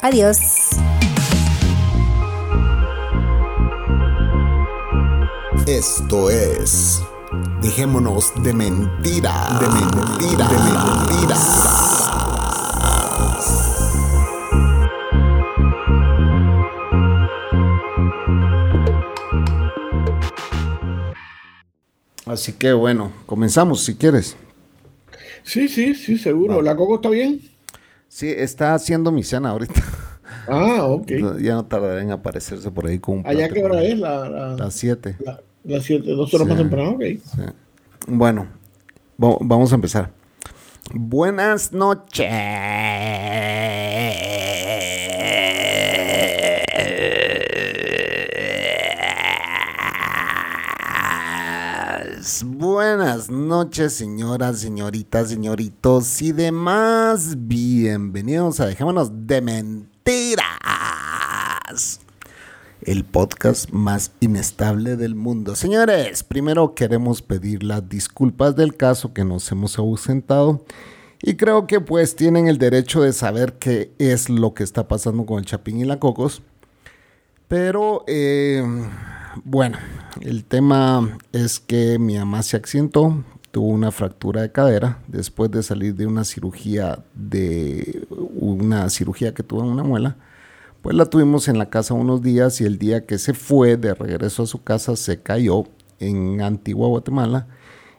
Adiós. Esto es. Dejémonos de mentira. De mentira. De mentira. Así que bueno, comenzamos si quieres. Sí, sí, sí, seguro. ¿La Coco está bien? Sí, está haciendo mi cena ahorita. Ah, ok. Ya no tardará en aparecerse por ahí con un ¿Allá qué hora es? La, la, Las 7. la- las siete, dos horas Sí. más temprano, ok. Sí. Bueno, va- vamos a empezar. Buenas noches. Buenas noches, señoras, señoritas, señoritos y demás. Bienvenidos a Dejémonos de Mentiras el podcast más inestable del mundo. Señores, primero queremos pedir las disculpas del caso que nos hemos ausentado y creo que pues tienen el derecho de saber qué es lo que está pasando con el Chapín y la Cocos. Pero eh, bueno, el tema es que mi mamá se accidentó, tuvo una fractura de cadera después de salir de una cirugía de una cirugía que tuvo en una muela. Pues la tuvimos en la casa unos días y el día que se fue de regreso a su casa se cayó en Antigua Guatemala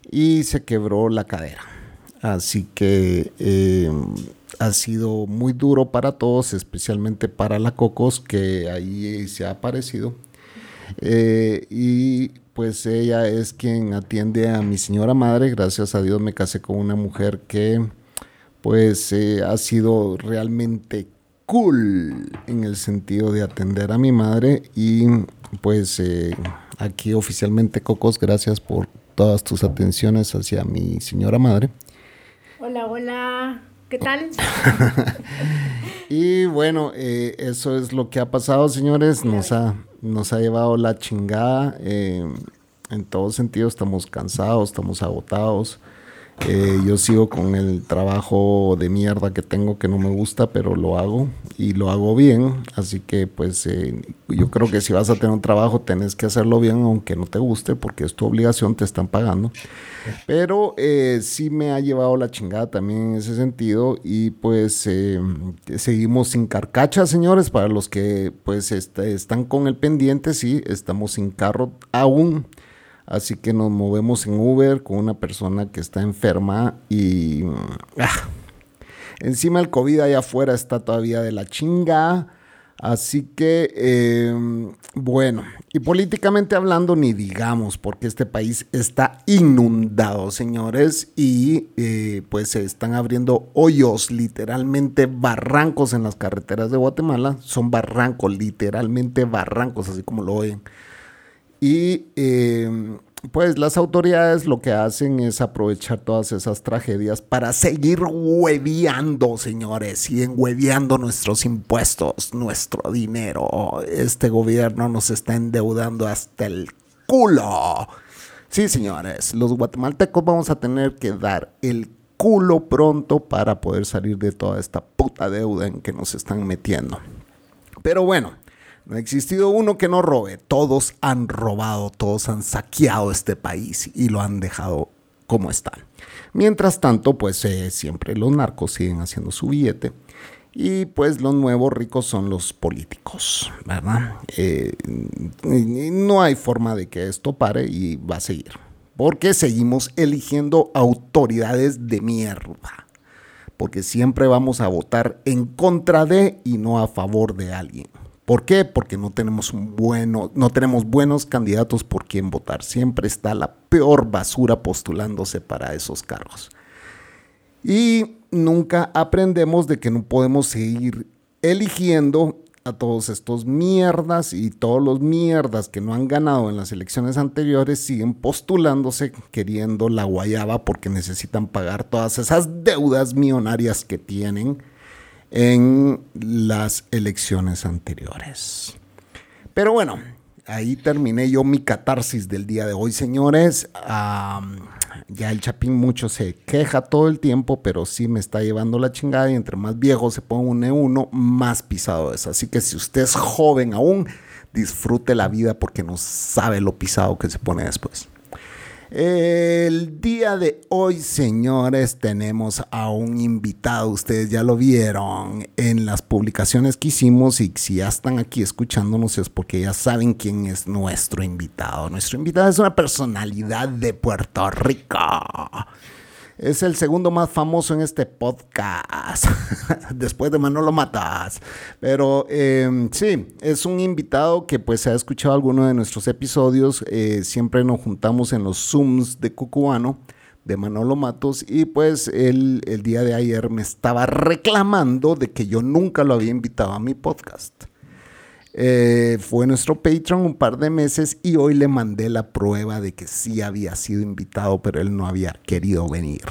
y se quebró la cadera. Así que eh, ha sido muy duro para todos, especialmente para la Cocos, que ahí se ha aparecido. Eh, y pues ella es quien atiende a mi señora madre. Gracias a Dios me casé con una mujer que pues eh, ha sido realmente cool en el sentido de atender a mi madre y pues eh, aquí oficialmente Cocos, gracias por todas tus atenciones hacia mi señora madre. Hola, hola. ¿Qué tal? Y bueno, eh, eso es lo que ha pasado, señores. Nos ha, nos ha llevado la chingada. eh, en todo sentido, estamos cansados, estamos agotados. Eh, yo sigo con el trabajo de mierda que tengo que no me gusta, pero lo hago y lo hago bien. Así que pues eh, yo creo que si vas a tener un trabajo tenés que hacerlo bien aunque no te guste porque es tu obligación, te están pagando. Pero eh, sí me ha llevado la chingada también en ese sentido y pues seguimos sin carcacha, señores, para los que pues est- están con el pendiente, sí, estamos sin carro aún. Así que nos movemos en Uber con una persona que está enferma y... mm, ah, encima el COVID allá afuera está todavía de la chinga. Así que, eh, bueno, y políticamente hablando, ni digamos, porque este país está inundado, señores, y eh, pues se están abriendo hoyos, literalmente barrancos en las carreteras de Guatemala. Son barrancos, literalmente barrancos, así como lo oyen. Y eh, pues las autoridades lo que hacen es aprovechar todas esas tragedias para seguir hueveando, señores, siguen hueveando nuestros impuestos, nuestro dinero. Este gobierno nos está endeudando hasta el culo. Sí, señores, los guatemaltecos vamos a tener que dar el culo pronto para poder salir de toda esta puta deuda en que nos están metiendo. Pero bueno, no ha existido uno que no robe. Todos han robado, todos han saqueado este país y lo han dejado como está. Mientras tanto, pues eh, siempre los narcos siguen haciendo su billete. Y pues los nuevos ricos son los políticos, ¿verdad? Eh, no hay forma de que esto pare y va a seguir. Porque seguimos eligiendo autoridades de mierda. Porque siempre vamos a votar en contra de y no a favor de alguien. ¿Por qué? Porque no tenemos bueno, no tenemos buenos candidatos por quien votar. Siempre está la peor basura postulándose para esos cargos. Y nunca aprendemos de que no podemos seguir eligiendo a todos estos mierdas y todos los mierdas que no han ganado en las elecciones anteriores siguen postulándose queriendo la guayaba porque necesitan pagar todas esas deudas millonarias que tienen en las elecciones anteriores. Pero bueno, ahí terminé yo mi catarsis del día de hoy, señores. ya el Chapín mucho se queja todo el tiempo, pero sí me está llevando la chingada y entre más viejo se pone un E1, más pisado es. Así que si usted es joven aún, disfrute la vida porque no sabe lo pisado que se pone después. El día de hoy, señores, tenemos a un invitado. Ustedes ya lo vieron en las publicaciones que hicimos y si ya están aquí escuchándonos es porque ya saben quién es nuestro invitado. Nuestro invitado es una personalidad de Puerto Rico. Es el segundo más famoso en este podcast, después de Manolo Matas. Pero em, sí, es un invitado que pues ha escuchado alguno de nuestros episodios. Eh, siempre nos juntamos en los Zooms de Cucubano de Manolo Matos y pues él el día de ayer me estaba reclamando de que yo nunca lo había invitado a mi podcast. Eh, fue nuestro Patreon un par de meses y hoy le mandé la prueba de que sí había sido invitado, pero él no había querido venir.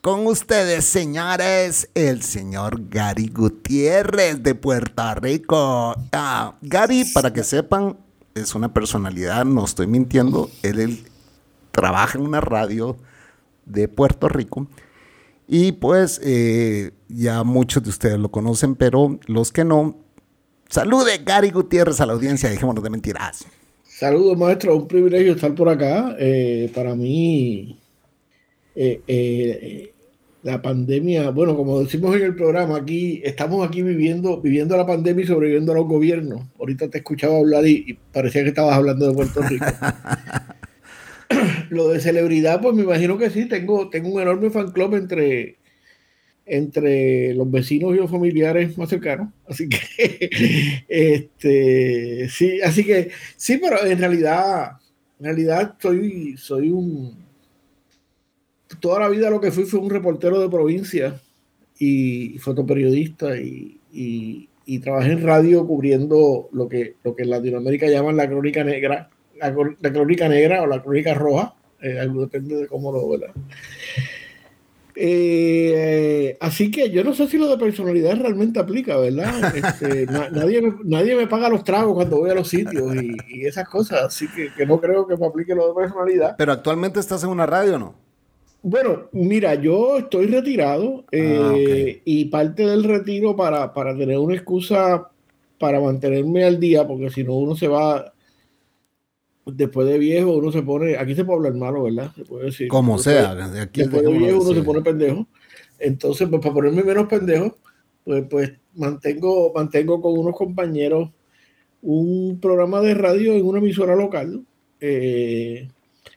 Con ustedes, señores, el señor Gary Gutiérrez de Puerto Rico. Ah, Gary, para que sepan, es una personalidad, no estoy mintiendo. Él, trabaja en una radio de Puerto Rico. Y pues eh, ya muchos de ustedes lo conocen, pero los que no, Salude Gary Gutiérrez a la audiencia, dejémonos de mentiras. Saludos, maestro, un privilegio estar por acá. Eh, para mí, eh, eh, la pandemia, bueno, como decimos en el programa, aquí estamos aquí viviendo, viviendo la pandemia y sobreviviendo a los gobiernos. Ahorita te escuchaba hablar y, parecía que estabas hablando de Puerto Rico. Lo de celebridad, pues me imagino que sí, tengo, tengo un enorme fan club entre entre los vecinos y los familiares más cercanos. Así que, este, sí, así que, sí, pero en realidad, en realidad soy, soy un, toda la vida lo que fui fue un reportero de provincia y fotoperiodista y, y, trabajé en radio cubriendo lo que, lo que en Latinoamérica llaman la crónica negra, la, crónica negra o la crónica roja, eh, depende de cómo lo, ¿verdad? Eh, así que yo no sé si lo de personalidad realmente aplica, ¿verdad? Este, nadie, me, nadie me paga los tragos cuando voy a los sitios y, esas cosas, así que, no creo que me aplique lo de personalidad. Pero actualmente estás en una radio, ¿no? Bueno, mira, yo estoy retirado eh, ah, y parte del retiro para, para tener una excusa para mantenerme al día, porque si no uno se va después de viejo uno se pone, aquí se puede hablar malo, ¿verdad? Se puede decir. Como sea, de aquí después de viejo uno se pone pendejo. Entonces, pues para ponerme menos pendejo, pues, pues mantengo, mantengo con unos compañeros un programa de radio en una emisora local. Eh,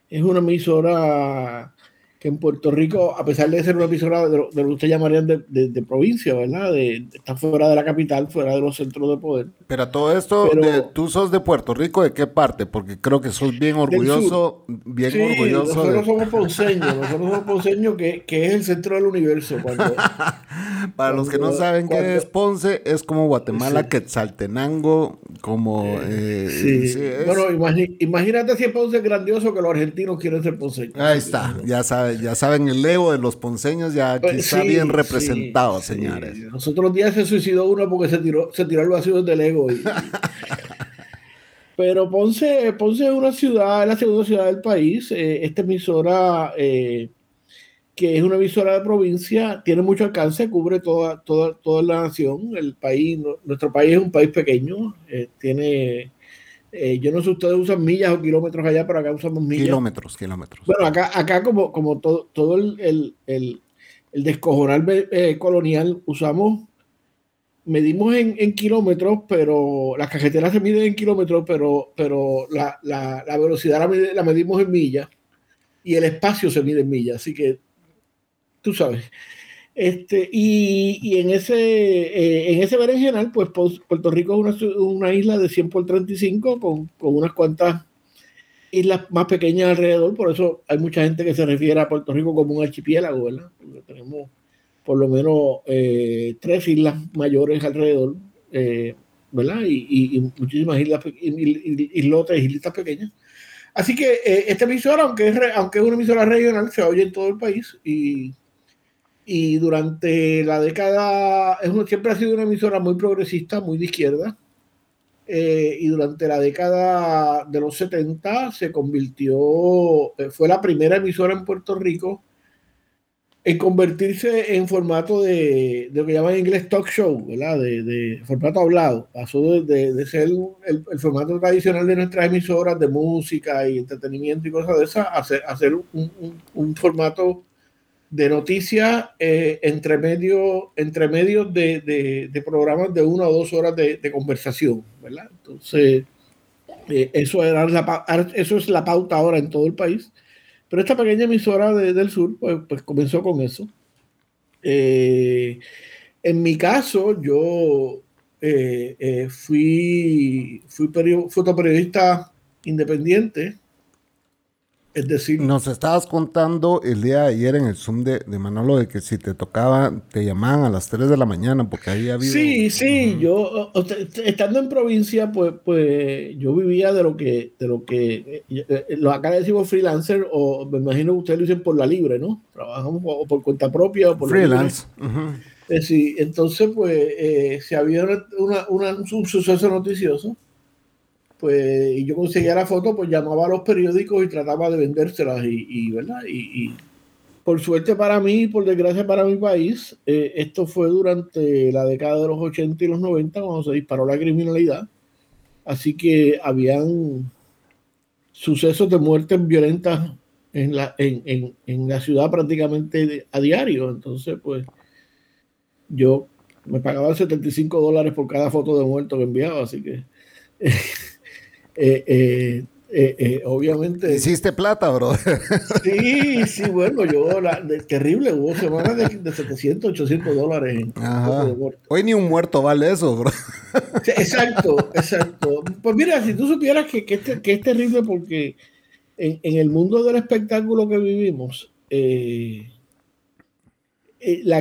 es una emisora que en Puerto Rico, a pesar de ser una emisora de lo, que usted llamaría de, de, provincia, ¿verdad? De, está fuera de la capital, fuera de los centros de poder. Pero todo esto, tú sos de Puerto Rico, ¿de qué parte? Porque creo que sos bien orgulloso, bien sí, orgulloso. Nosotros somos ponceños, nosotros somos ponceños que, que, es el centro del universo. Para los que no saben qué es Ponce, es como Guatemala, Quetzaltenango, como... Eh, sí. bueno, imagínate si es Ponce grandioso que los argentinos quieren ser ponceños. Ahí está, ya sabes ya saben, el ego de los ponceños ya aquí pues está bien representado, señores. Nosotros los días se suicidó uno porque se tiró, se tiró el vacío del ego. Pero Ponce, Ponce es una ciudad, es la segunda ciudad del país. Eh, esta emisora, eh, que es una emisora de provincia, tiene mucho alcance, cubre toda, toda, toda la nación. El país, nuestro país es un país pequeño, eh, tiene eh, yo no sé si ustedes usan millas o kilómetros allá, pero acá usamos millas. Kilómetros, kilómetros. Bueno, acá, acá como, como todo, todo el, el, el, el descojonal eh, colonial, usamos, medimos en, en, kilómetros, pero las cajeteras se miden en kilómetros, pero, pero la, la, la velocidad la, la, medimos en millas y el espacio se mide en millas. Así que, tú sabes. Este, y, y en ese, eh, en ese berenjenal, pues Puerto Rico es una, una isla de 100 por 35 con, con, unas cuantas islas más pequeñas alrededor, por eso hay mucha gente que se refiere a Puerto Rico como un archipiélago, ¿verdad? Porque tenemos por lo menos eh, tres islas mayores alrededor, eh, ¿verdad? Y, muchísimas islas, islotes, islitas pequeñas. Así que eh, esta emisora, aunque es, aunque es una emisora regional, se oye en todo el país y, y durante la década, es siempre ha sido una emisora muy progresista, muy de izquierda. y durante la década de los 70 se convirtió, fue la primera emisora en Puerto Rico en convertirse en formato de, lo que llaman en inglés talk show, ¿verdad? De, formato hablado. Pasó de, ser el, formato tradicional de nuestras emisoras de música y entretenimiento y cosas de esas a ser, un, formato de noticias eh, entre, medio, entre medios de, programas de una o dos horas de, conversación, ¿verdad? Entonces, eh, eso, era eso es la pauta ahora en todo el país. Pero esta pequeña emisora del sur, pues, pues, comenzó con eso. Eh, en mi caso, yo eh, eh, fui, fui fotoperiodista independiente es decir, nos estabas contando el día de ayer en el Zoom de, de Manolo de que si te tocaba, te llamaban a las 3 de la mañana porque había habido... Sí, sí, yo estando en provincia, pues, pues yo vivía de lo que, de lo que, eh, eh, lo acá decimos freelancer o me imagino que ustedes lo dicen por la libre, ¿no? Trabajamos o por cuenta propia o por freelance. Eh, sí, entonces pues si había una, un suceso noticioso, pues y yo conseguía la foto, pues llamaba a los periódicos y trataba de vendérselas y, ¿verdad? Y, por suerte para mí por desgracia para mi país, eh, esto fue durante la década de los 80 y los 90 cuando se disparó la criminalidad. Así que habían sucesos de muertes violentas en la, en, en la ciudad prácticamente a diario. Entonces, pues yo me pagaba 75 dólares por cada foto de muerto que enviaba, así que... Eh, eh, eh, obviamente. Hiciste plata, bro. Sí, sí, bueno, yo, la, terrible, hubo semanas de, de 700, 800 dólares. Hoy ni un muerto vale eso, bro. exacto, exacto. Pues mira, si tú supieras que, que, es, terrible porque en, en, el mundo del espectáculo que vivimos, la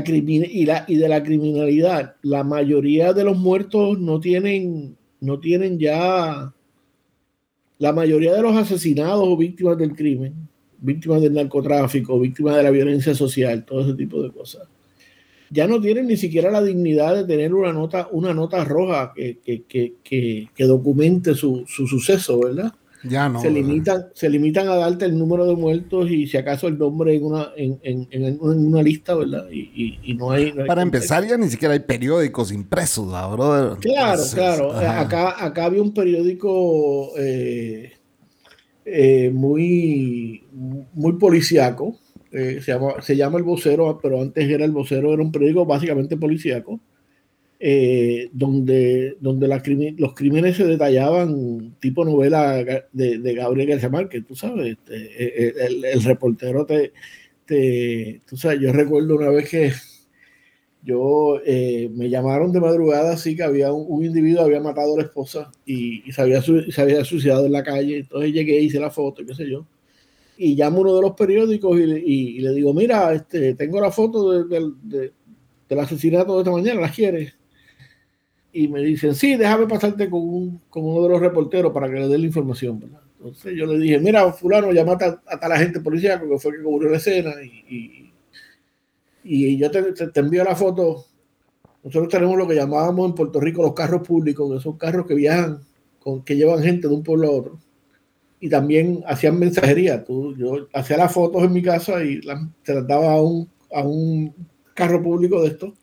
y, la, y de la criminalidad, la mayoría de los muertos no tienen, no tienen ya la mayoría de los asesinados o víctimas del crimen, víctimas del narcotráfico, víctimas de la violencia social, todo ese tipo de cosas, ya no tienen ni siquiera la dignidad de tener una nota, una nota roja que, que, que, que documente su, su, suceso, ¿verdad? Ya no. Se limitan, se limitan a darte el número de muertos y si acaso el nombre en una, en, en, en una lista, ¿verdad? Y, y, no, hay, Para empezar, ya ni siquiera hay periódicos impresos, ¿verdad? Claro, claro. Acá, acá había un periódico eh, eh, muy, muy policíaco. Eh, se, llama, se llama El Vocero, pero antes era El Vocero, era un periódico básicamente policíaco eh, donde, donde los crímenes se detallaban tipo novela de, Gabriel García Márquez, tú sabes, este, eh, eh, el, reportero te, te, tú sabes, yo recuerdo una vez que yo me llamaron de madrugada así que había un, individuo había matado a la esposa y, se, había, se había suicidado en la calle, entonces llegué, hice la foto, qué sé yo, y llamo uno de los periódicos y, le digo, mira, este, tengo la foto del asesinato de esta mañana, ¿la quieres? Y me dicen, sí, déjame pasarte con, uno de los reporteros para que le dé la información. Entonces yo le dije, mira, fulano, llamate a, a tal agente policía que fue que cubrió la escena y, y, yo te, te, envío la foto. Nosotros tenemos lo que llamábamos en Puerto Rico los carros públicos, que son carros que viajan, con, que llevan gente de un pueblo a otro. Y también hacían mensajería. Tú, yo hacía las fotos en mi casa y las, se las a un, a un carro público de estos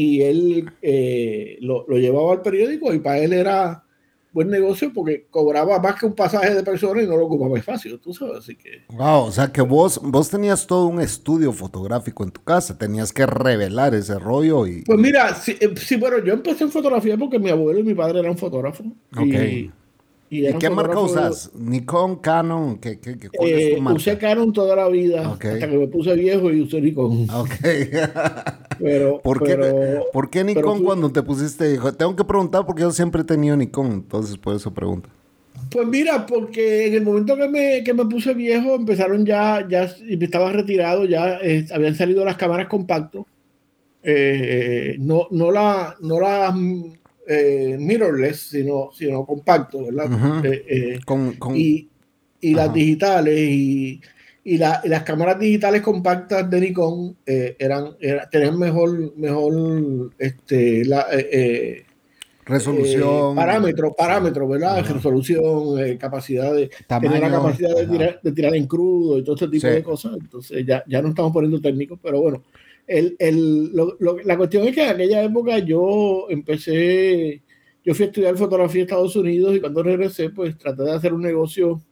y él eh, lo, llevaba al periódico y para él era buen negocio porque cobraba más que un pasaje de personas y no lo ocupaba espacio, tú sabes, así que... Wow, o sea que vos, vos tenías todo un estudio fotográfico en tu casa, tenías que revelar ese rollo y... Pues mira, sí, eh, sí bueno, yo empecé en fotografía porque mi abuelo y mi padre eran fotógrafos. Ok. ¿Y, qué marca usas? ¿Nikon, Canon? ¿Qué, qué, qué cuál es tu eh, Usé Canon toda la vida, hasta que me puse viejo y usé Nikon. Ok. pero, ¿Por, qué, ¿Por qué Nikon cuando te pusiste? Tengo que preguntar porque yo siempre he tenido Nikon, entonces por eso pregunto. Pues mira, porque en el momento que me, que me puse viejo, empezaron ya, ya estaba retirado, ya eh, habían salido las cámaras compactos eh, no, no la, no la eh, mirrorless, sino, sino compacto, ¿verdad? y, y las digitales y, y, las cámaras digitales compactas de Nikon eran, tenían mejor, mejor este, la, resolución. parámetros, parámetros, ¿verdad? Resolución, capacidad de tener la capacidad de tirar, de tirar, en crudo y todo ese tipo de cosas. Entonces ya, ya no estamos poniendo técnicos, pero bueno, el, el, la cuestión es que en aquella época yo empecé, yo fui a estudiar fotografía en Estados Unidos y cuando regresé, pues traté de hacer un negocio,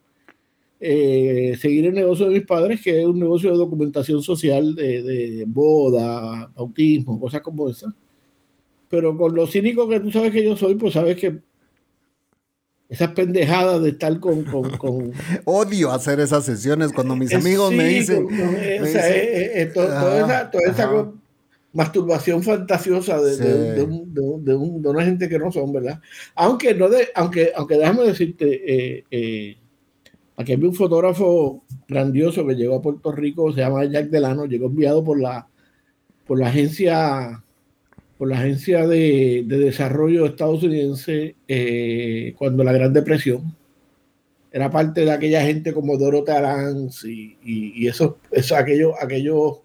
eh, seguir el negocio de mis padres, que es un negocio de documentación social de, de boda, autismo, cosas como esas. Pero con lo cínico que tú sabes que yo soy, pues sabes que esas pendejadas de estar con, con, Odio hacer esas sesiones cuando mis amigos me dicen... toda, esa, masturbación fantasiosa de, de, de, una gente que no son, ¿verdad? Aunque, no de, aunque, aunque déjame decirte, eh, eh, aquí hay un fotógrafo grandioso que llegó a Puerto Rico, se llama Jack Delano, llegó enviado por la, por la agencia por la Agencia de, Desarrollo estadounidense eh, cuando la Gran Depresión. Era parte de aquella gente como Dorothy Arance y, y, eso, eso aquello, aquello,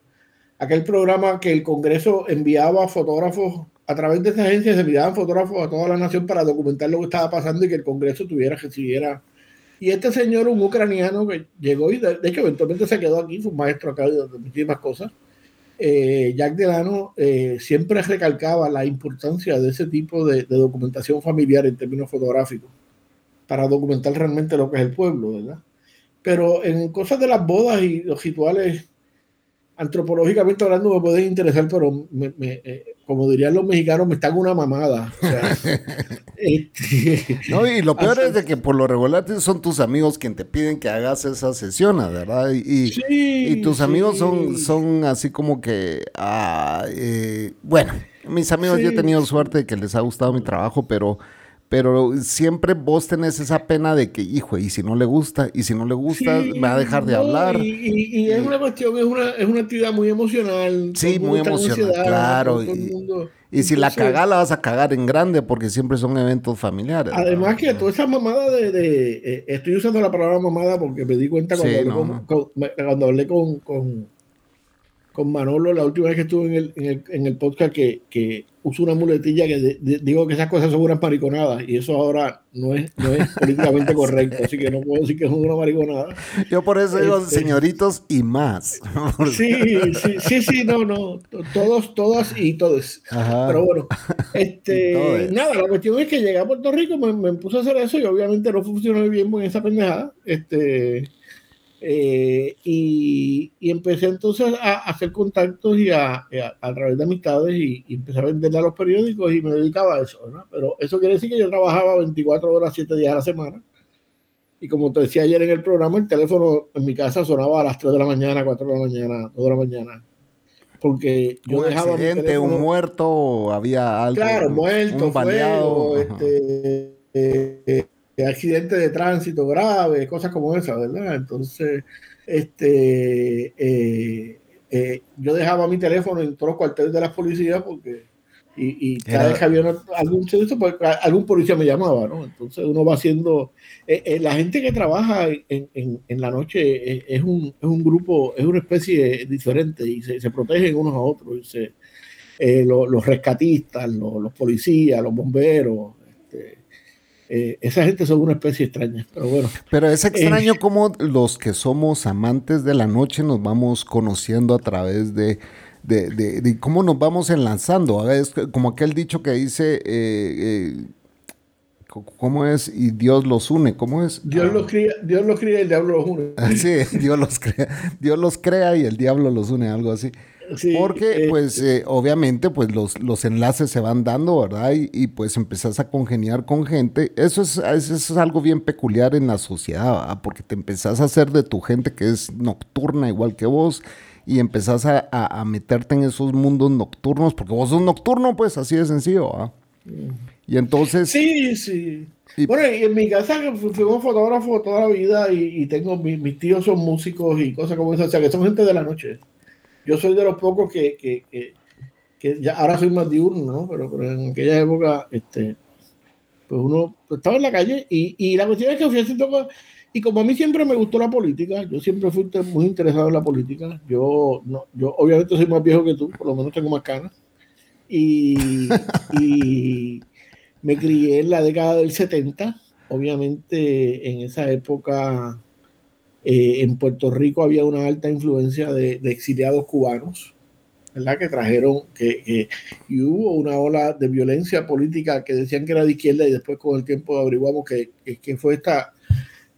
aquel programa que el Congreso enviaba fotógrafos a través de esa agencia, se enviaban fotógrafos a toda la nación para documentar lo que estaba pasando y que el Congreso tuviera, recibiera. Y este señor, un ucraniano que llegó y de, hecho eventualmente se quedó aquí, fue un maestro acá de muchísimas cosas eh, Jack Delano eh, siempre recalcaba la importancia de ese tipo de, documentación familiar en términos fotográficos para documentar realmente lo que es el pueblo, ¿verdad? Pero en cosas de las bodas y los rituales, antropológicamente hablando, me pueden interesar, pero eh, como dirían los mexicanos, me están una mamada. Este, no, y lo peor es de que por lo regular son tus amigos quien te piden que hagas esas sesiones, ¿verdad? Y, y tus amigos son, son así como que, ah, eh, bueno, mis amigos yo he tenido suerte de que les ha gustado mi trabajo, pero pero siempre vos tenés esa pena de que, hijo, y si no le gusta, y si no le gusta, me va a dejar de hablar. Y, es una cuestión, es una, es una actividad muy emocional. Sí, muy emocional, claro. Y, si la cagás, la vas a cagar en grande porque siempre son eventos familiares. Además que toda esa mamada de, de eh, estoy usando la palabra mamada porque me di cuenta cuando hablé, con, cuando hablé con, con, con, Manolo la última vez que estuve en el, en el, en el podcast que, que uso una muletilla que digo que esas cosas son unas mariconadas y eso ahora no es, no es políticamente correcto, así que no puedo decir que es una mariconada. Yo por eso digo este, señoritos y más. Sí, sí, sí, sí, no, no, todos, todas y todos. Pero bueno, este, nada, la cuestión es que llegué a Puerto Rico, me, me puse a hacer eso y obviamente no funcionó bien con esa pendejada. Este, eh, y, y, empecé entonces a, hacer contactos y a, a, través de amistades y, empecé a venderle a los periódicos y me dedicaba a eso, Pero eso quiere decir que yo trabajaba 24 horas, 7 días a la semana. Y como te decía ayer en el programa, el teléfono en mi casa sonaba a las 3 de la mañana, 4 de la mañana, 2 de la mañana. Porque yo un dejaba. Accidente, un muerto, había algo. Claro, muerto, un baleado. este, eh, accidentes de tránsito graves, cosas como esas, ¿verdad? Entonces, este, eh, eh, yo dejaba mi teléfono en todos los cuarteles de la policía porque, y, cada vez que había algún pues, algún policía me llamaba, ¿no? Entonces uno va haciendo, eh, la gente que trabaja en, en, la noche es, un, es, un, grupo, es una especie diferente y se, se protegen unos a otros. Y se, los rescatistas, los, los policías, los bomberos, eh, esa gente son una especie extraña, pero bueno. Pero es extraño como eh, cómo los que somos amantes de la noche nos vamos conociendo a través de, de, cómo nos vamos enlazando. Es como aquel dicho que dice, eh, ¿cómo es? Y Dios los une, ¿cómo es? Dios, los, crea, Dios los crea y el diablo los une. sí, Dios los crea, Dios los crea y el diablo los une, algo así. Porque, pues, eh, obviamente, pues los, los enlaces se van dando, ¿verdad? Y, pues empezás a congeniar con gente. Eso es, eso es algo bien peculiar en la sociedad, ¿verdad? Porque te empezás a hacer de tu gente que es nocturna igual que vos y empezás a, a, meterte en esos mundos nocturnos, porque vos sos nocturno, pues, así de sencillo, ¿verdad? Y entonces... Sí, sí. bueno, y en mi casa fui un fotógrafo toda la vida y, tengo, mis tíos son músicos y cosas como esas, o sea, que son gente de la noche yo soy de los pocos que, que ya ahora soy más diurno, ¿no? Pero, pero en aquella época, este, pues uno estaba en la calle y, y la cuestión es que fui haciendo cosas. Y como a mí siempre me gustó la política, yo siempre fui muy interesado en la política. Yo, no, yo obviamente soy más viejo que tú, por lo menos tengo más canas. Y, y me crié en la década del 70. Obviamente en esa época eh, en Puerto Rico había una alta influencia de, exiliados cubanos. ¿verdad? Que trajeron, que, y hubo una ola de violencia política que decían que era de izquierda y después con el tiempo averiguamos que, que fue esta,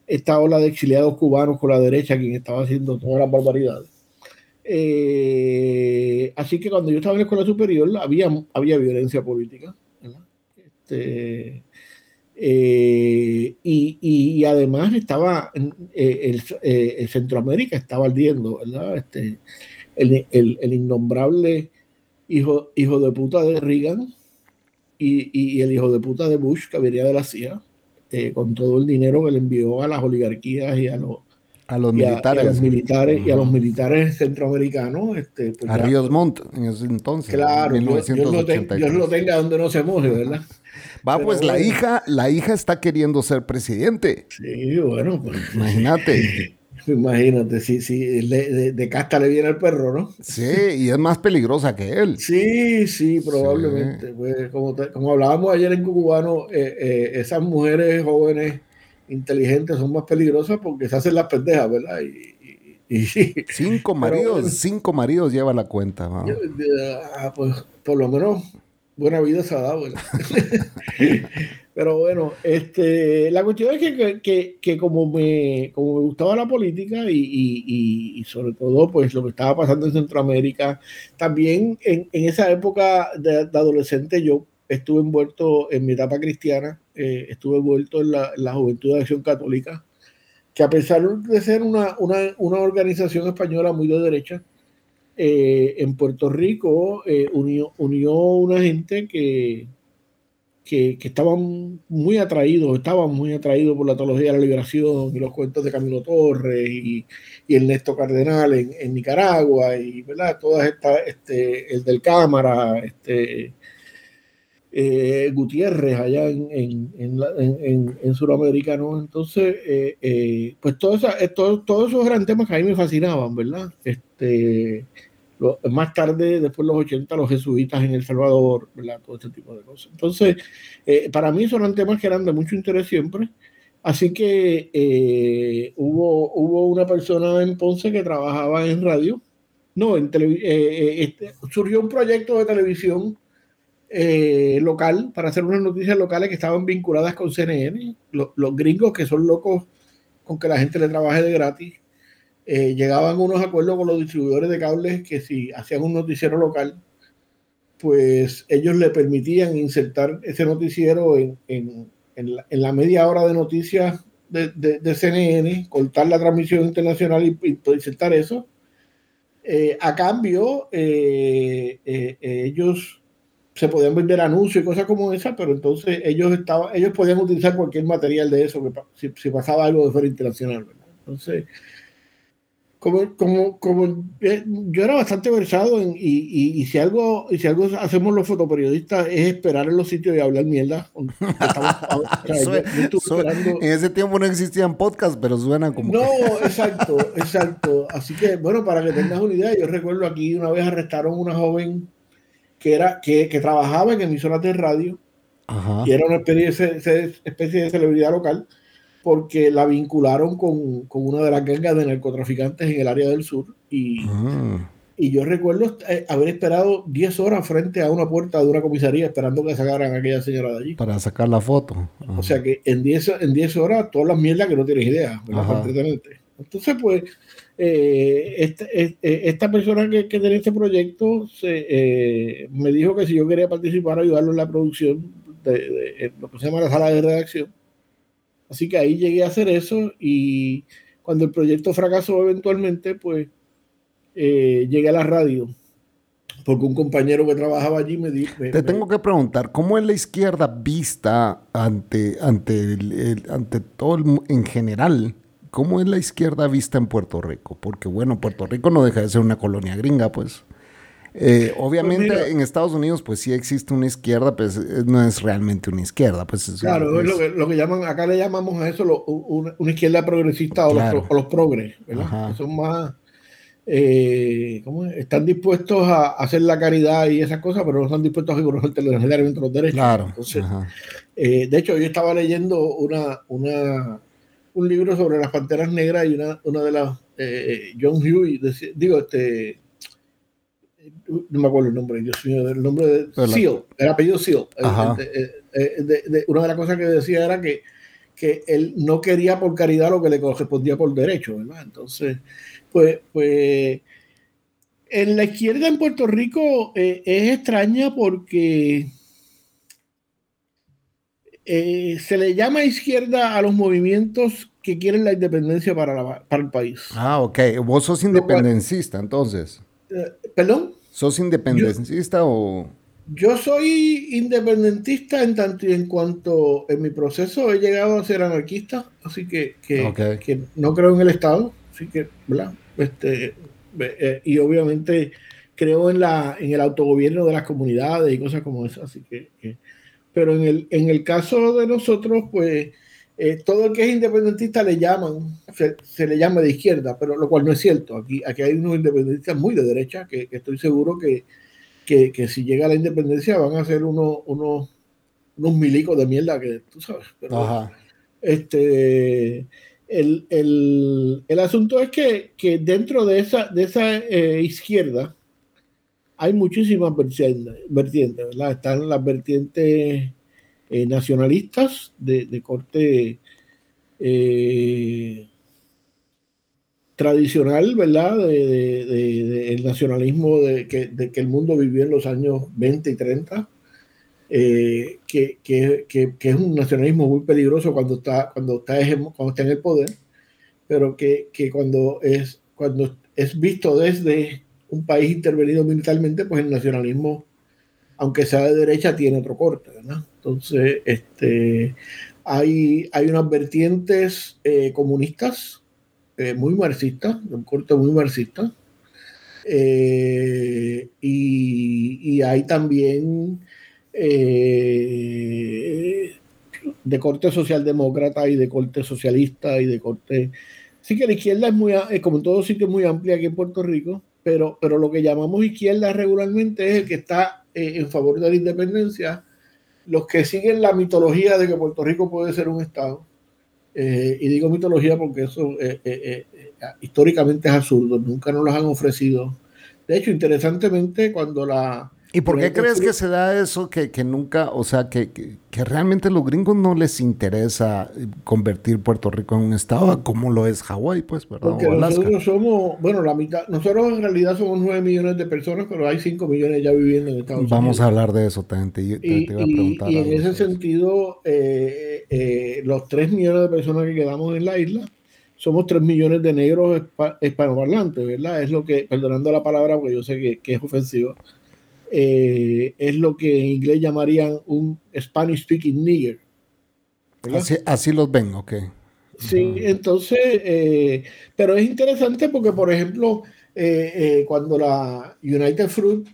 esta ola de exiliados cubanos con la derecha quien estaba haciendo todas las barbaridades. Eh, así que cuando yo estaba en la escuela superior había, había violencia política. Este, eh, y, y, además estaba eh, el, Centroamérica estaba ardiendo, ¿verdad? Este, el, el, el, innombrable hijo, hijo de puta de Reagan y, y, el hijo de puta de Bush que venía de la CIA con todo el dinero que le envió a las oligarquías y a los, a los militares. A, los militares y a los militares centroamericanos. Este, pues a Ríos Montt en ese entonces. Claro, Dios, lo tenga donde no se moje, ¿verdad? Va, pues la hija, la hija está queriendo ser presidente. Sí, bueno, pues. Imagínate. Imagínate, si, si de, de, casta le viene el perro, ¿no? Sí, y es más peligrosa que él. Sí, sí, probablemente. Pues, como, como, hablábamos ayer en Cucubano, eh, eh, esas mujeres jóvenes inteligentes son más peligrosas porque se hacen las pendejas, ¿verdad? Y, y, cinco maridos, cinco maridos lleva la cuenta. ah, pues por lo menos buena vida se ha dado. Pero bueno, este, la cuestión es que, que, que como, me, como me gustaba la política y, y, y, sobre todo pues lo que estaba pasando en Centroamérica, también en, en esa época de, adolescente yo estuve envuelto en mi etapa cristiana, eh, estuve envuelto en la, la, Juventud de Acción Católica, que a pesar de ser una, una, una organización española muy de derecha, eh, en Puerto Rico eh, unió, unió una gente que que, estaban muy atraídos, estaban muy atraídos por la teología de la liberación y los cuentos de Camilo Torres y, y Ernesto Cardenal en, en, Nicaragua y ¿verdad? todas estas, este, el del Cámara, este, eh, Gutiérrez allá en, en, en, en Sudamérica, ¿no? Entonces, eh, eh, pues todos, todos, todos esos eran temas que a mí me fascinaban, ¿verdad? Este, más tarde, después de los 80, los jesuitas en El Salvador, ¿verdad? todo este tipo de cosas. Entonces, eh, para mí eran temas que eran de mucho interés siempre. Así que eh, hubo, hubo una persona en Ponce que trabajaba en radio. No, en eh, este, surgió un proyecto de televisión local para hacer unas noticias locales que estaban vinculadas con CNN. Los, gringos que son locos con que la gente le trabaje de gratis eh, llegaban unos acuerdos con los distribuidores de cables que si hacían un noticiero local, pues ellos le permitían insertar ese noticiero en, en, en, la, media hora de noticias de, de, CNN, cortar la transmisión internacional y, y insertar eso. Eh, a cambio, eh, ellos se podían vender anuncios y cosas como esa, pero entonces ellos, estaban, ellos podían utilizar cualquier material de eso si, si pasaba algo de fuera internacional. Entonces, como, como, como eh, yo era bastante versado en, y, y, si algo y si algo hacemos los fotoperiodistas es esperar en los sitios y hablar mierda. en ese tiempo no existían podcasts, pero suena como. No, exacto, exacto. Así que, bueno, para que tengas una idea, yo recuerdo aquí una vez arrestaron una joven que era que, que trabajaba en emisoras de radio y era una especie, de celebridad local porque la vincularon con, con, una de las gangas de narcotraficantes en el área del sur. Y, ah. y yo recuerdo eh, haber esperado 10 horas frente a una puerta de una comisaría esperando que sacaran a aquella señora de allí. Para sacar la foto. O sea que en 10 en diez horas, todas las mierdas que no tienes idea, Entonces, pues, eh, esta, eh, esta, persona que, que tenía este proyecto se, me dijo que si yo quería participar, ayudarlo en la producción de, de lo que se llama la sala de redacción Así que ahí llegué a hacer eso y cuando el proyecto fracasó eventualmente, pues eh, llegué a la radio. Porque un compañero que trabajaba allí me dijo... Te tengo que preguntar, ¿cómo es la izquierda vista ante, ante, ante todo el, en general? ¿Cómo es la izquierda vista en Puerto Rico? Porque bueno, Puerto Rico no deja de ser una colonia gringa, pues. Eh, obviamente pues en Estados Unidos pues sí existe una izquierda, pues no es realmente una izquierda. Pues claro, es, lo, que, llaman, acá le llamamos a eso una, izquierda progresista o, los, o los, progres, ¿verdad? son más, eh, están dispuestos a hacer la caridad y esas cosas, pero no están dispuestos a reconocer los derechos. Claro. Entonces, eh, de hecho, yo estaba leyendo una, una, un libro sobre las panteras negras y una, una de las, eh, John Huey, digo, este, no me acuerdo el nombre, Dios mío, el nombre de Seal, el apellido Seal. una de las cosas que decía era que, que él no quería por caridad lo que le correspondía por derecho, ¿verdad? Entonces, pues, pues en la izquierda en Puerto Rico eh, es extraña porque eh, se le llama izquierda a los movimientos que quieren la independencia para, para el país. Ah, ok. Vos sos independencista, entonces. Eh, ¿Perdón? ¿Sos independencista o...? Yo soy independentista en tanto y en cuanto en mi proceso he llegado a ser anarquista, así que, que, no creo en el Estado, así que, ¿verdad? Este, eh, y obviamente creo en, la, en el autogobierno de las comunidades y cosas como eso, así que... pero en el, en el caso de nosotros, pues eh, todo el que es independentista le llaman, se, le llama de izquierda, pero lo cual no es cierto. Aquí, aquí hay unos independentistas muy de derecha que, estoy seguro que, que, si llega la independencia van a ser unos, unos, unos milicos de mierda que tú sabes. Pero, Este, el, el, el, asunto es que, que, dentro de esa, de esa eh, izquierda hay muchísimas vertientes, ¿verdad? Están las vertientes eh, nacionalistas de, corte eh, tradicional, ¿verdad? De, el nacionalismo de que, de que, el mundo vivió en los años 20 y 30, eh, que, que, que, es un nacionalismo muy peligroso cuando está, cuando está, cuando está en el poder, pero que, cuando, es, cuando es visto desde un país intervenido militarmente, pues el nacionalismo, aunque sea de derecha, tiene otro corte. Entonces, este, hay, hay unas vertientes eh, comunistas eh, muy marxistas, de un corte muy marxista, eh, y, hay también de corte socialdemócrata y de corte socialista y de corte... Sí que la izquierda es muy, como en todo sitio, muy amplia aquí en Puerto Rico, pero, pero lo que llamamos izquierda regularmente es el que está en favor de la independencia los que siguen la mitología de que Puerto Rico puede ser un Estado, eh, y digo mitología porque eso eh, eh, históricamente es absurdo, nunca nos los han ofrecido. De hecho, interesantemente, cuando la, ¿Y por qué crees que se da eso que, nunca, o sea, que, que, realmente a los gringos no les interesa convertir Puerto Rico en un estado como lo es Hawái, pues, ¿verdad? Porque nosotros somos, bueno, la mitad, nosotros en realidad somos 9 millones de personas, pero hay 5 millones ya viviendo en Estados Unidos. Vamos a hablar de eso, también te, y, iba a preguntar. Y, en ese sentido, eh, eh, los 3 millones de personas que quedamos en la isla, somos 3 millones de negros hispanoparlantes, ¿verdad? Es lo que, perdonando la palabra porque yo sé que, que es ofensivo eh, es lo que en inglés llamarían un Spanish speaking nigger. Así, los ven, ok. Sí, entonces, eh, pero es interesante porque, por ejemplo, eh, cuando la United Fruit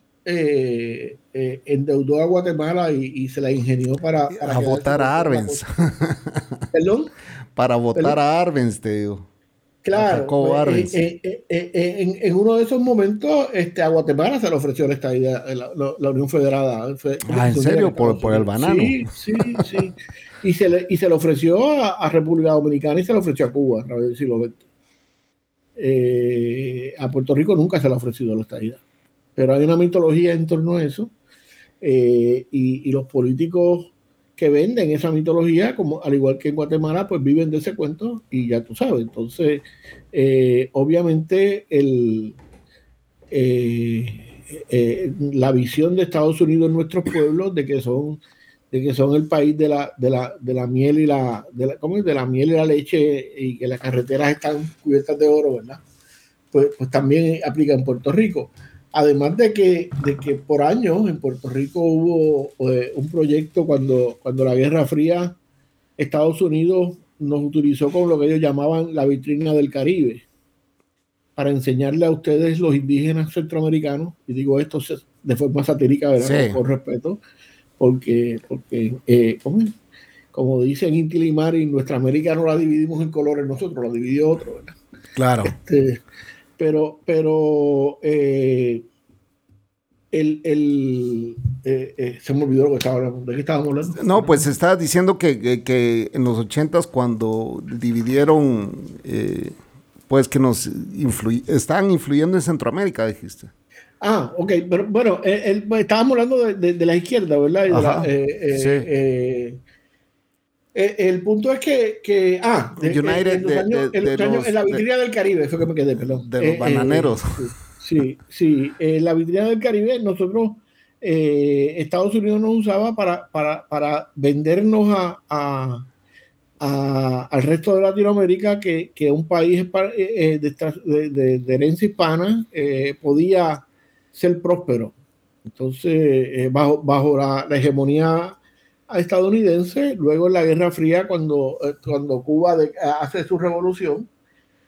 endeudó a Guatemala y, se la ingenió para... para votar a Arbenz. ¿Perdón? Para votar a Arbenz, te digo. Claro, pues, eh, eh, eh, en, uno de esos momentos este, a Guatemala se le ofreció la estadía, la, Unión Federada. Ah, ¿en serio? Por, el banano. Sí, sí, sí. y, se le, y se le ofreció a, República Dominicana y se le ofreció a Cuba a través del siglo XX. a Puerto Rico nunca se le ha ofrecido la estadía. Pero hay una mitología en torno a eso. y, y los políticos que venden esa mitología, como al igual que en Guatemala, pues viven de ese cuento y ya tú sabes. Entonces, eh, obviamente, el, eh, eh, la visión de Estados Unidos en nuestros pueblos de que son de que son el país de la, de la, de la miel y la, de la, ¿cómo es? de la miel y la leche y que las carreteras están cubiertas de oro, ¿verdad? Pues, pues también aplica en Puerto Rico. Además de que, de que por años en Puerto Rico hubo eh, un proyecto cuando, cuando la Guerra Fría, Estados Unidos nos utilizó con lo que ellos llamaban la vitrina del Caribe para enseñarle a ustedes los indígenas centroamericanos, y digo esto de forma satírica, ¿verdad? Con, respeto, porque, porque eh, como dicen Inti y nuestra América no la dividimos en colores nosotros, la dividió otro, ¿verdad? Claro. Este, pero, pero eh, el, el eh, eh, se me olvidó lo que estaba hablando. ¿De qué estábamos hablando? No, pues estaba diciendo que, que, en los ochentas cuando dividieron, pues que nos estaban influyendo en Centroamérica, dijiste. Ah, ok, pero bueno, estábamos hablando de, de, la izquierda, ¿verdad? sí. El punto es que, que ah, United, en, la vitrina del Caribe, eso que me quedé, perdón. De los bananeros. Sí, sí. En la vitrina del Caribe, nosotros, eh, Estados Unidos nos usaba para, para, vendernos a, al resto de Latinoamérica que, que un país eh, eh, de, de, herencia hispana podía ser próspero. Entonces, bajo, bajo la, hegemonía estadounidense, luego en la Guerra Fría, cuando, cuando Cuba hace su revolución,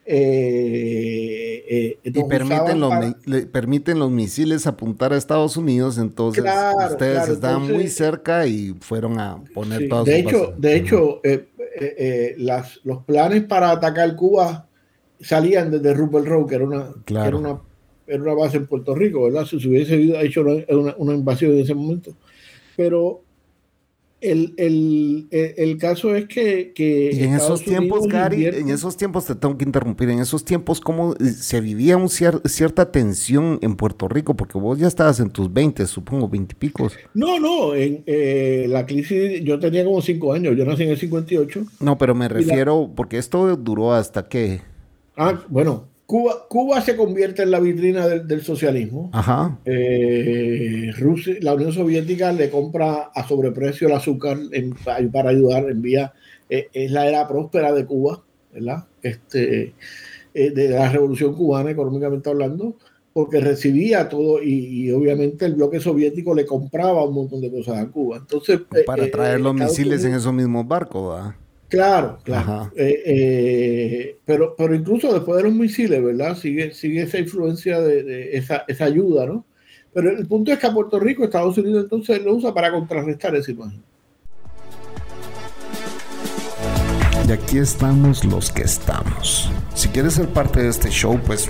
eh, eh, y permiten los, permiten los misiles apuntar a Estados Unidos, entonces ustedes estaban muy cerca y fueron a poner todas de hecho, de hecho, eh, las, los planes para atacar Cuba salían desde Rupert Road, que era una, era una, era una base en Puerto Rico, ¿verdad? Si se hubiese hecho una, una invasión en ese momento. Pero el, el, el, caso es que, que en esos tiempos, Gary, en esos tiempos te tengo que interrumpir, en esos tiempos, ¿cómo se vivía un cierta tensión en Puerto Rico? Porque vos ya estabas en tus 20, supongo, 20 y picos. No, no, en eh, la crisis, yo tenía como 5 años, yo nací en el 58. No, pero me refiero, porque esto duró hasta que... Ah, bueno, Cuba, se convierte en la vitrina del, socialismo. Ajá. Eh, Rusia, la Unión Soviética le compra a sobreprecio el azúcar para ayudar, envía. Eh, es la era próspera de Cuba, ¿verdad? Este, eh, de la revolución cubana, económicamente hablando, porque recibía todo y, obviamente el bloque soviético le compraba un montón de cosas a Cuba. Entonces, para traer los misiles en esos mismos barcos, ¿verdad? Claro, claro. Eh, eh, pero, pero incluso después de los misiles, ¿verdad? Sigue, sigue esa influencia de, esa, esa, ayuda, ¿no? Pero el punto es que a Puerto Rico, Estados Unidos entonces lo usa para contrarrestar esa imagen. Y aquí estamos los que estamos. Si quieres ser parte de este show, pues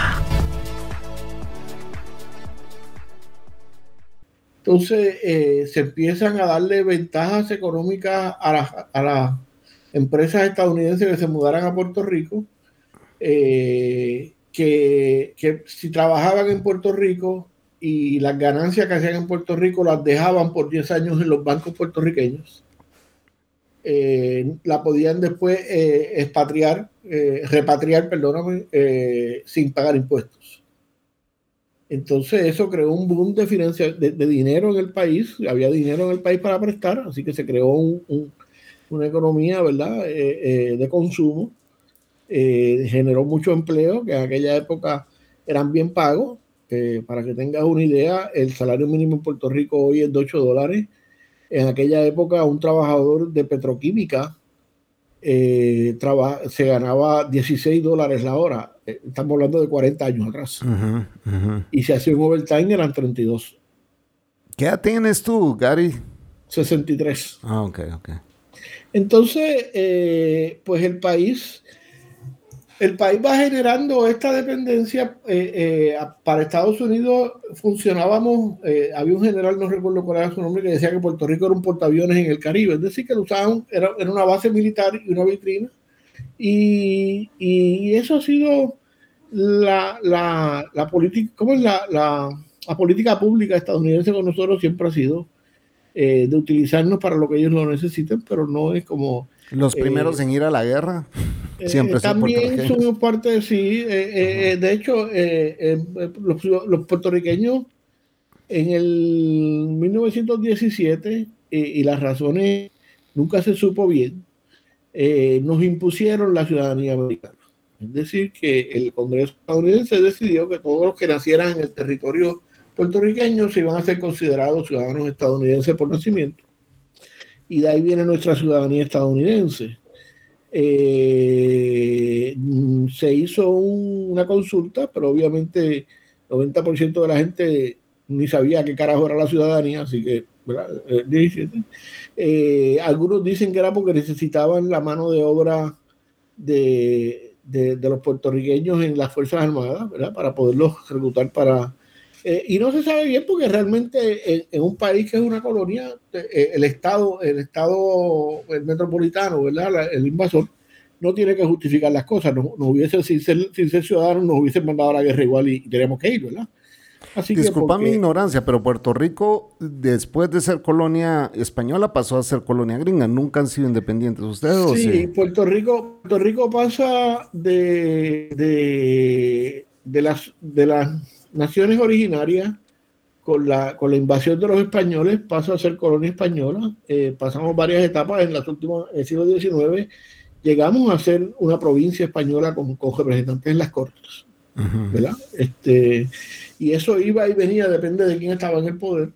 Entonces eh, se empiezan a darle ventajas económicas a, las empresas estadounidenses que se mudaran a Puerto Rico, eh, que, si trabajaban en Puerto Rico y las ganancias que hacían en Puerto Rico las dejaban por 10 años en los bancos puertorriqueños, eh, la podían después expatriar, repatriar, perdóname, sin pagar impuestos. Entonces eso creó un boom de, dinero en el país, había dinero en el país para prestar, así que se creó una economía ¿verdad? Eh, eh, de consumo, eh, generó mucho empleo, que en aquella época eran bien pagos. para que tengas una idea, el salario mínimo en Puerto Rico hoy es de 8 dólares. En aquella época un trabajador de petroquímica se ganaba 16 dólares la hora eh, estamos hablando de 40 años atrás. Y si hacía un overtime eran 32. ¿Qué edad tienes tú, Gary? 63. Ah, ok, ok. Entonces, eh, pues el país, el país va generando esta dependencia. Eh, para Estados Unidos funcionábamos, había un general, no recuerdo cuál era su nombre, que decía que Puerto Rico era un portaaviones en el Caribe. Es decir, que lo usaban, era, era una base militar y una vitrina y, eso ha sido la, la, política, ¿cómo es la, política pública estadounidense con nosotros siempre ha sido eh, de utilizarnos para lo que ellos lo necesiten, pero no es como... Los primeros eh, en ir a la guerra. Eh, siempre también somos parte, sí. de hecho, los, los, puertorriqueños en el 1917 y las razones nunca se supo bien, eh, nos impusieron la ciudadanía americana. Es decir, que el Congreso estadounidense decidió que todos los que nacieran en el territorio puertorriqueño se iban a ser considerados ciudadanos estadounidenses por nacimiento. Y de ahí viene nuestra ciudadanía estadounidense. Eh, se hizo una consulta, pero obviamente 90% de la gente ni sabía qué carajo era la ciudadanía, así que, eh, eh, algunos dicen que era porque necesitaban la mano de obra de, los puertorriqueños en las Fuerzas Armadas, ¿verdad? Para poderlos reclutar para... Eh, y no se sabe bien porque realmente en, un país que es una colonia, el Estado, el Estado metropolitano, ¿verdad? el invasor, no tiene que justificar las cosas. No, hubiese, sin ser, sin ser ciudadanos, nos hubiesen mandado a la guerra igual y, y tenemos que ir, ¿verdad? Disculpa mi ignorancia, pero Puerto Rico, después de ser colonia española, pasó a ser colonia gringa. Nunca han sido independientes ustedes. Sí, Puerto Rico, Puerto Rico pasa de, de, las, de las naciones originarias con la, con la invasión de los españoles, pasa a ser colonia española. Eh, pasamos varias etapas en las últimas, en el siglo XIX. Llegamos a ser una provincia española con, con representantes en las cortes. ¿verdad? Este, y eso iba y venía, depende de quién estaba en el poder.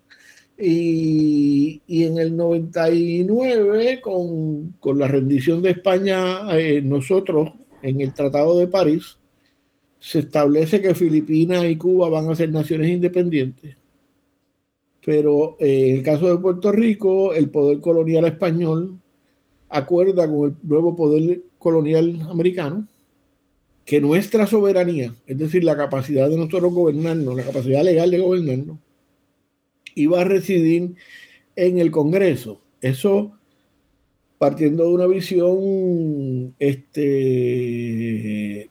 Y, y en el 99, con, con la rendición de España, eh, nosotros, en el Tratado de París, se establece que Filipinas y Cuba van a ser naciones independientes. Pero en el caso de Puerto Rico, el poder colonial español acuerda con el nuevo poder colonial americano que nuestra soberanía, es decir, la capacidad de nosotros gobernarnos, la capacidad legal de gobernarnos, iba a residir en el Congreso. Eso partiendo de una visión, este,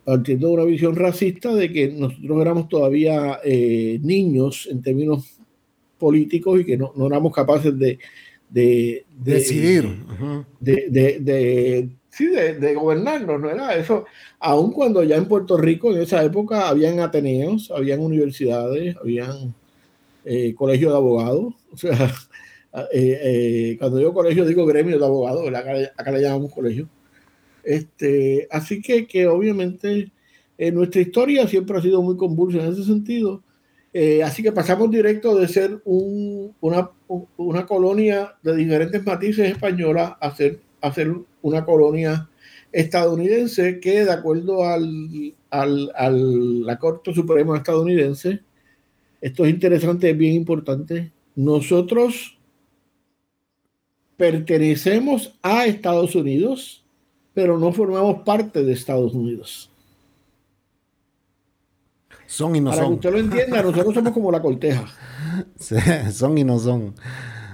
partiendo de una visión racista de que nosotros éramos todavía eh, niños en términos políticos y que no, éramos capaces de, decidir, de, sí, de, gobernarnos, ¿no era eso? Aun cuando ya en Puerto Rico en esa época habían ateneos, habían universidades, habían eh, colegios de abogados, o sea, eh, eh, cuando digo colegio digo gremio de abogados, acá, le llamamos colegio. Este, así que, que obviamente nuestra historia siempre ha sido muy convulsa en ese sentido. así que pasamos directo de ser una, una, colonia de diferentes matices españolas a ser, a ser una colonia estadounidense que de acuerdo al, al, la Corte Suprema estadounidense, esto es interesante, es bien importante, nosotros pertenecemos a Estados Unidos, pero no formamos parte de Estados Unidos. Son y no Para son. que usted lo entienda, nosotros somos como la corteja. son y no son.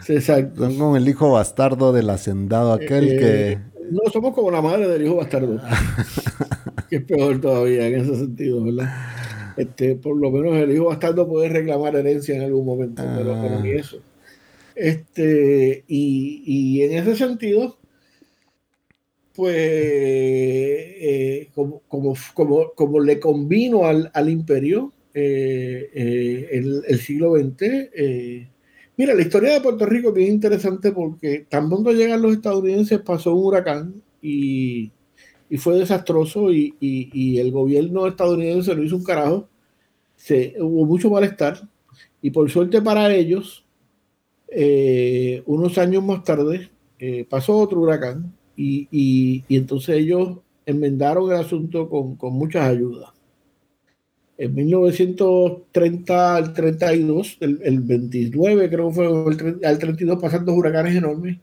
exacto. Son como el hijo bastardo del hacendado aquel eh, que no, somos como la madre del hijo bastardo. que es peor todavía en ese sentido, ¿verdad? Este, por lo menos el hijo bastardo puede reclamar herencia en algún momento, pero, ni ah. eso. Este, y, en ese sentido, pues, eh, como, como, como, le convino al, imperio eh, eh, el, siglo XX, Mira, la historia de Puerto Rico es bien interesante porque tan pronto llegan los estadounidenses pasó un huracán y, fue desastroso y, el gobierno estadounidense lo hizo un carajo. Se, hubo mucho malestar y por suerte para ellos, eh, unos años más tarde eh, pasó otro huracán y, entonces ellos enmendaron el asunto con, con muchas ayudas. En 1930 al 32, el, 29 creo que fue, al 32 pasan dos huracanes enormes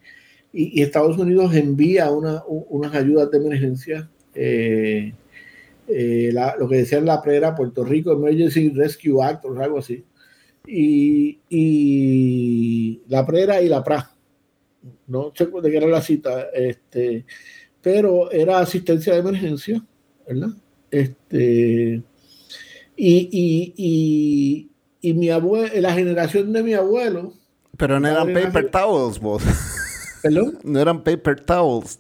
y, Estados Unidos envía una, unas ayudas de emergencia, eh, lo que decían la PRERA, Puerto Rico Emergency Rescue Act o algo así, y, y la PRERA y la PRA, no sé de qué era la cita, este, pero era asistencia de emergencia, ¿verdad? Este, y, y, y, y mi abuelo, la generación de mi abuelo. Pero no eran paper towels, vos. ¿Perdón? No eran paper towels.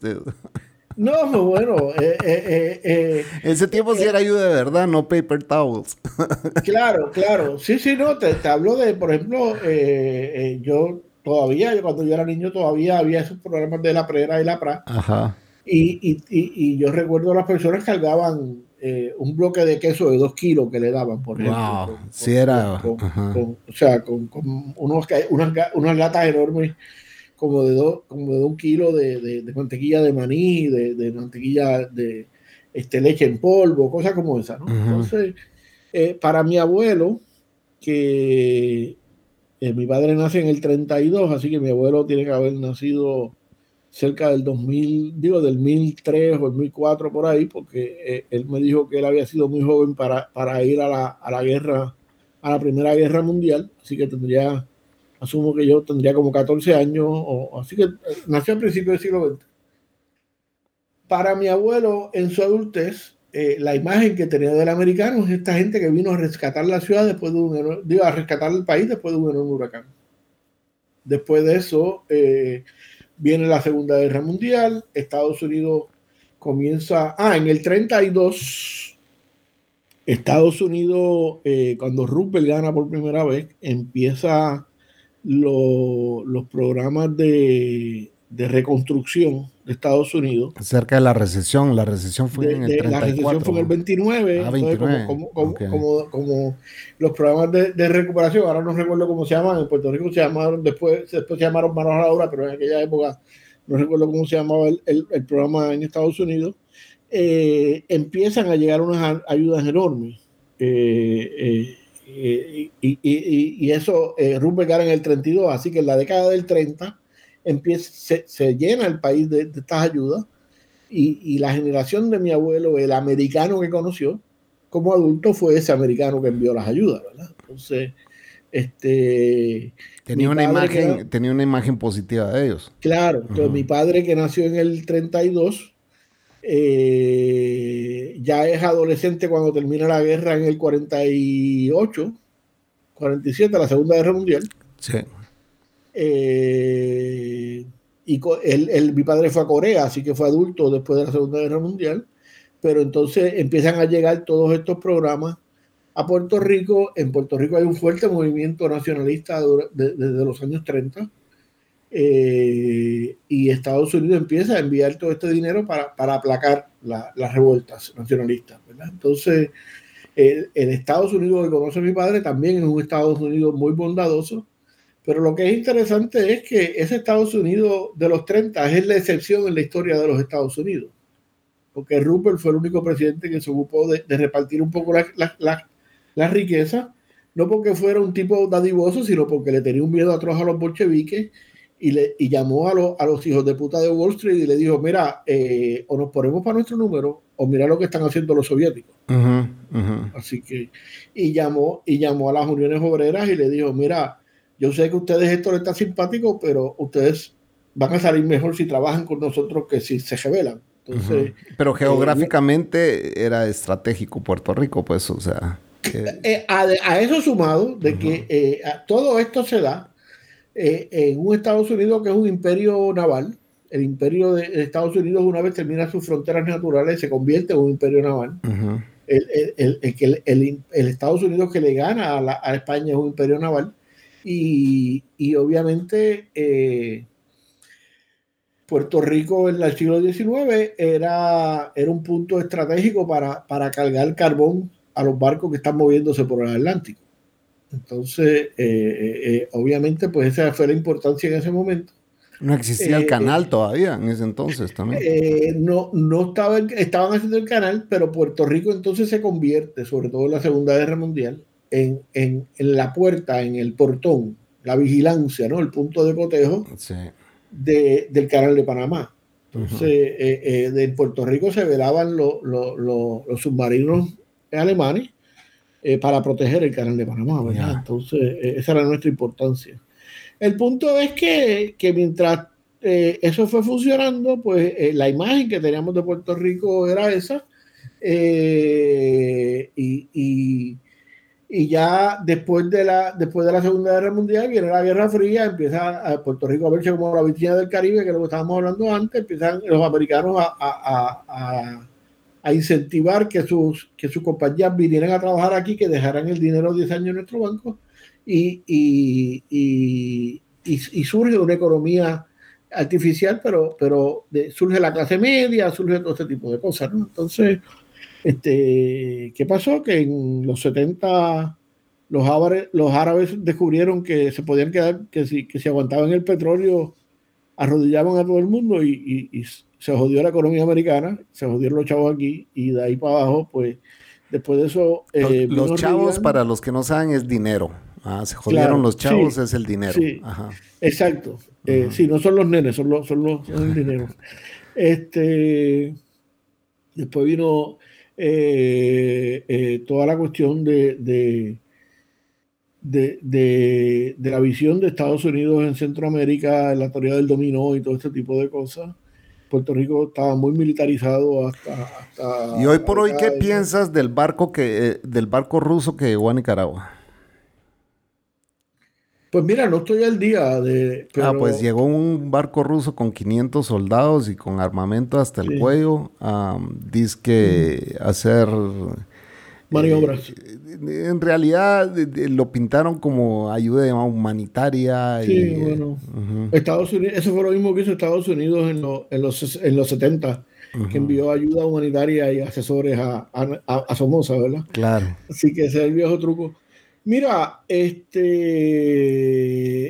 No, bueno. Eh, eh, eh, Ese tiempo sí era ayuda de verdad, no paper towels. claro, claro. Sí, sí, no. Te, te hablo de, por ejemplo, yo todavía, cuando yo era niño, todavía había esos programas de la prera y la pra. Ajá. Y, y, y, yo recuerdo a las personas cargaban eh, un bloque de queso de dos kilos que le daban, por ejemplo. sí era. o sea, con, unos, unas, unas latas enormes como de, dos, como de un kilo de, de, mantequilla de maní, de, de, mantequilla de este, leche en polvo, cosas como esa. ¿no? Entonces, eh, para mi abuelo, que eh, mi padre nace en el 32, así que mi abuelo tiene que haber nacido cerca del 2000, digo, del 1003 o el 1004 por ahí, porque eh, él me dijo que él había sido muy joven para, para ir a la, a la, guerra, a la Primera Guerra Mundial, así que tendría, asumo que yo tendría como 14 años, o, así que eh, nació a principios del siglo XX. Para mi abuelo, en su adultez, eh, la imagen que tenía del americano es esta gente que vino a rescatar la ciudad después de un digo, a rescatar el país después de un enorme huracán. Después de eso, viene la Segunda Guerra Mundial, Estados Unidos comienza, ah, en el 32, Estados Unidos, eh, cuando Rupert gana por primera vez, empieza los programas de, de reconstrucción de Estados Unidos. Cerca de la recesión, la recesión fue en el 34. La recesión fue en el 29, ah, como, los programas de, recuperación, ahora no recuerdo cómo se llaman, en Puerto Rico se llamaron, después, después se llamaron Manos a la Obra, pero en aquella época no recuerdo cómo se llamaba el, el, programa en Estados Unidos, eh, empiezan a llegar unas ayudas enormes. Eh, eh, y, y, y, eso, eh, Rupert en el 32, así que en la década del 30 empieza, se, llena el país de, estas ayudas y, la generación de mi abuelo, el americano que conoció como adulto, fue ese americano que envió las ayudas, ¿verdad? Entonces, este... Tenía una, imagen, tenía una imagen positiva de ellos. Claro, entonces mi padre que nació en el 32, eh, ya es adolescente cuando termina la guerra en el 48, 47, la Segunda Guerra Mundial. Sí. Eh, y él, mi padre fue a Corea, así que fue adulto después de la Segunda Guerra Mundial, pero entonces empiezan a llegar todos estos programas a Puerto Rico. En Puerto Rico hay un fuerte movimiento nacionalista desde los años 30 eh, y Estados Unidos empieza a enviar todo este dinero para, para aplacar las revueltas nacionalistas. Entonces, el, el, Estados Unidos que conoce a mi padre también es un Estados Unidos muy bondadoso pero lo que es interesante es que ese Estados Unidos de los 30 es la excepción en la historia de los Estados Unidos. Porque Rupert fue el único presidente que se ocupó de, repartir un poco la, riqueza, no porque fuera un tipo dadivoso, sino porque le tenía un miedo atroz a los bolcheviques y, le, y llamó a, a los hijos de puta de Wall Street y le dijo, mira, eh, o nos ponemos para nuestro número o mira lo que están haciendo los soviéticos. Así que, y llamó, y llamó a las uniones obreras y le dijo, mira, yo sé que ustedes esto les está simpático, pero ustedes van a salir mejor si trabajan con nosotros que si se rebelan. Entonces, Pero eh, geográficamente era estratégico Puerto Rico, pues, o sea. Eh, a, eso sumado de que todo esto se da en un Estados Unidos que es un imperio naval. El imperio de Estados Unidos, una vez termina sus fronteras naturales, se convierte en un imperio naval. el, el, el, Estados Unidos que le gana a, a España es un imperio naval y, obviamente eh, Puerto Rico en el siglo XIX era, era un punto estratégico para, para cargar carbón a los barcos que están moviéndose por el Atlántico. Entonces, eh, eh, obviamente, pues esa fue la importancia en ese momento. No existía el canal todavía en ese entonces también. no, no estaba, estaban haciendo el canal, pero Puerto Rico entonces se convierte, sobre todo en la Segunda Guerra Mundial, en, en, en, la puerta, en el portón, la vigilancia, ¿no? El punto de cotejo de, del canal de Panamá. Entonces, eh, eh, de Puerto Rico se velaban los submarinos alemanes eh, para proteger el canal de Panamá, ¿verdad? Entonces, esa era nuestra importancia. El punto es que, que mientras eso fue funcionando, pues la imagen que teníamos de Puerto Rico era esa. y y ya después de la después de la Segunda Guerra Mundial viene la Guerra Fría, empieza a Puerto Rico a verse como la vitrina del Caribe, que es lo que estábamos hablando antes, empiezan los americanos a, a, a, a incentivar que sus, que sus compañías vinieran a trabajar aquí, que dejaran el dinero 10 años en nuestro banco y, y, y, y, surge una economía artificial, pero, pero surge la clase media, surge todo este tipo de cosas. Entonces, este, ¿qué pasó? Que en los 70 los árabes, los árabes descubrieron que se podían quedar, que si, que si aguantaban el petróleo, arrodillaban a todo el mundo y, se jodió la economía americana, se jodieron los chavos aquí y de ahí para abajo, pues después de eso... Eh, los, chavos, para los que no saben, es dinero. Ah, se jodieron los chavos, es el dinero. Sí, exacto. Eh, sí, no son los nenes, son los, son los el dinero. Este, después vino eh, toda la cuestión de de, la visión de Estados Unidos en Centroamérica, la teoría del dominó y todo este tipo de cosas. Puerto Rico estaba muy militarizado hasta... y hoy por hoy, ¿qué piensas del barco, que, eh, del barco ruso que llegó a Nicaragua? Pues mira, no estoy al día de... Ah, pues llegó un barco ruso con 500 soldados y con armamento hasta el cuello. dice que hacer maniobras. Eh, en realidad lo pintaron como ayuda humanitaria. Sí, bueno. Estados Unidos, eso fue lo mismo que hizo Estados Unidos en, en, los, en los 70, que envió ayuda humanitaria y asesores a, a, Somoza, ¿verdad? Claro. Así que ese es el viejo truco. Mira, este.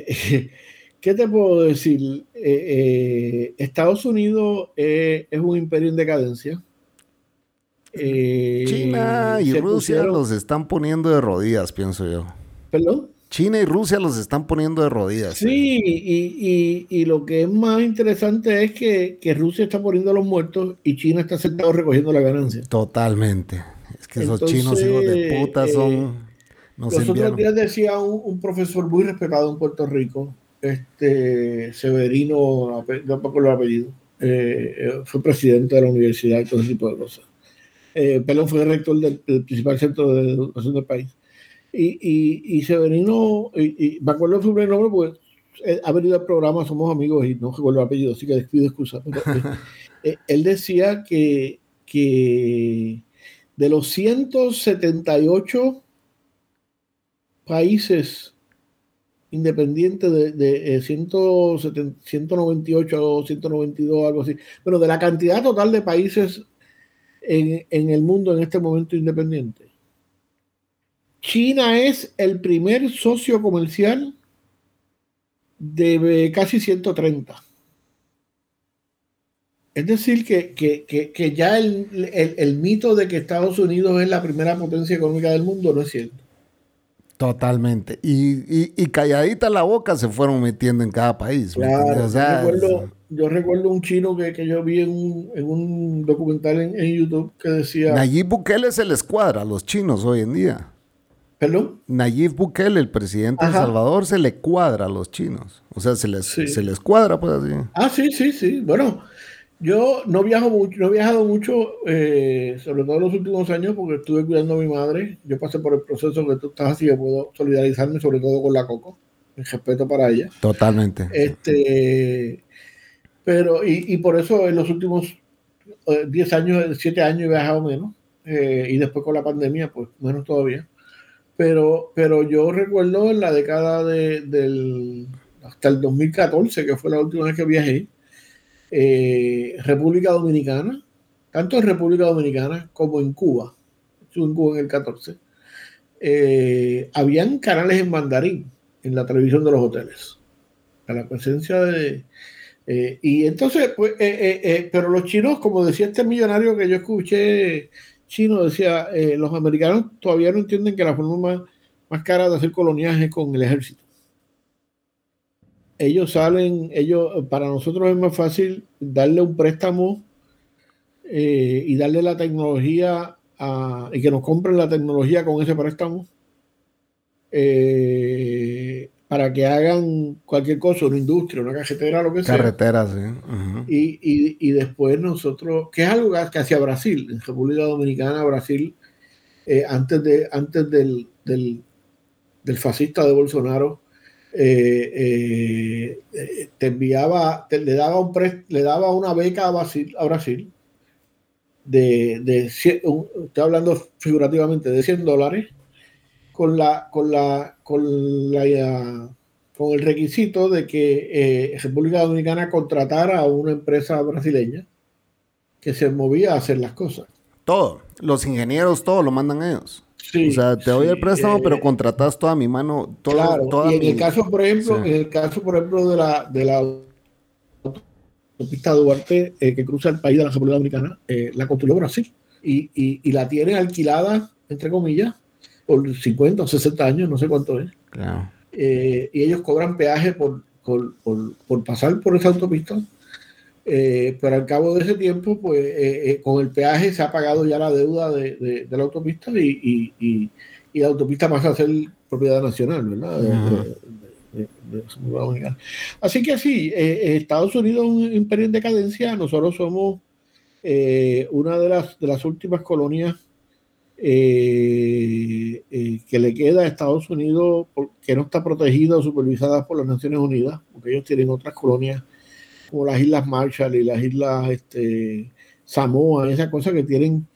¿Qué te puedo decir? Eh, eh, Estados Unidos es un imperio en decadencia eh, China y Rusia los están poniendo de rodillas, pienso yo. ¿Perdón? China y Rusia los están poniendo de rodillas. Sí, y, lo que es más interesante es que, Rusia está poniendo a los muertos y China está sentado recogiendo la ganancia. Totalmente. Es que esos chinos hijos de puta eh, son... los otros días decía un, profesor muy respetado en Puerto Rico, este Severino, no me acuerdo el apellido, eh, fue presidente de la universidad y todo ese tipo de cosas eh, Pelón fue rector del, principal centro de educación del país. Y, y, y Severino, y, me acuerdo su nombre porque eh, ha venido al programa, somos amigos y no recuerdo el apellido, así que pido excusas. Eh, eh, él decía que, que de los 178 países independientes de, de 198 o 192, algo así, pero de la cantidad total de países en, el mundo en este momento independiente. China es el primer socio comercial de casi 130. Es decir, que, ya el, mito de que Estados Unidos es la primera potencia económica del mundo no es cierto. Totalmente. Y, calladita la boca se fueron metiendo en cada país. yo, recuerdo, un chino que, yo vi en un, documental en, YouTube que decía... Nayib Bukele se les cuadra a los chinos hoy en día. ¿Perdón? Nayib Bukele, el presidente de El Salvador, se le cuadra a los chinos. O sea, se les, se les cuadra, pues así. Ah, sí, sí, sí. Bueno, yo no viajo mucho, no he viajado mucho, eh, sobre todo en los últimos años, porque estuve cuidando a mi madre. Yo pasé por el proceso que tú estás así, yo puedo solidarizarme, sobre todo con la Coco. El respeto para ella. Totalmente. Este, pero, y, por eso en los últimos 10 eh, años, 7 años he viajado menos. Eh, y después con la pandemia, pues menos todavía. Pero, pero yo recuerdo en la década de, del, hasta el 2014, que fue la última vez que viajé, eh, República Dominicana, tanto en República Dominicana como en Cuba, en Cuba en el 14, eh, habían canales en mandarín en la televisión de los hoteles, a la presencia de... Eh, y entonces, pues, pero los chinos, como decía este millonario que yo escuché chino, decía, los americanos todavía no entienden que la forma más, más cara de hacer coloniaje es con el ejército. Ellos salen, ellos, para nosotros es más fácil darle un préstamo eh, y darle la tecnología y que nos compren la tecnología con ese préstamo. Eh, para que hagan cualquier cosa, una industria, una cajetera, lo que sea. Carretera, sí. y, después nosotros, que es algo que hacía Brasil, en República Dominicana, Brasil, eh, antes, de, antes del, del, del fascista de Bolsonaro, eh, eh, te enviaba, le, daba un le daba una beca a Brasil, a Brasil de, de estoy hablando figurativamente de 100 dólares con la con la con la con el requisito de que eh, República Dominicana contratara a una empresa brasileña que se movía a hacer las cosas. Todo, los ingenieros, todo lo mandan ellos. o sea, te doy el préstamo, pero contratas toda mi mano, toda, claro, y en el caso, por ejemplo, en el caso, por ejemplo, de la, de la autopista Duarte eh, que cruza el país de la República Dominicana, eh, la construyó Brasil y, y, y, la tiene alquilada, entre comillas, por 50 o 60 años, no sé cuánto es. Claro. Eh, y ellos cobran peaje por, por, por, por, pasar por esa autopista. pero al cabo de ese tiempo, pues con el peaje se ha pagado ya la deuda de, de, de la autopista y, y, y, la autopista pasa a ser propiedad nacional, ¿verdad? Así que sí, eh, Estados Unidos es un imperio en decadencia, nosotros somos eh, una de las, de las últimas colonias eh, que le queda a Estados Unidos que no está protegida o supervisada por las Naciones Unidas, porque ellos tienen otras colonias como las Islas Marshall y las Islas este, Samoa, esas cosas que tienen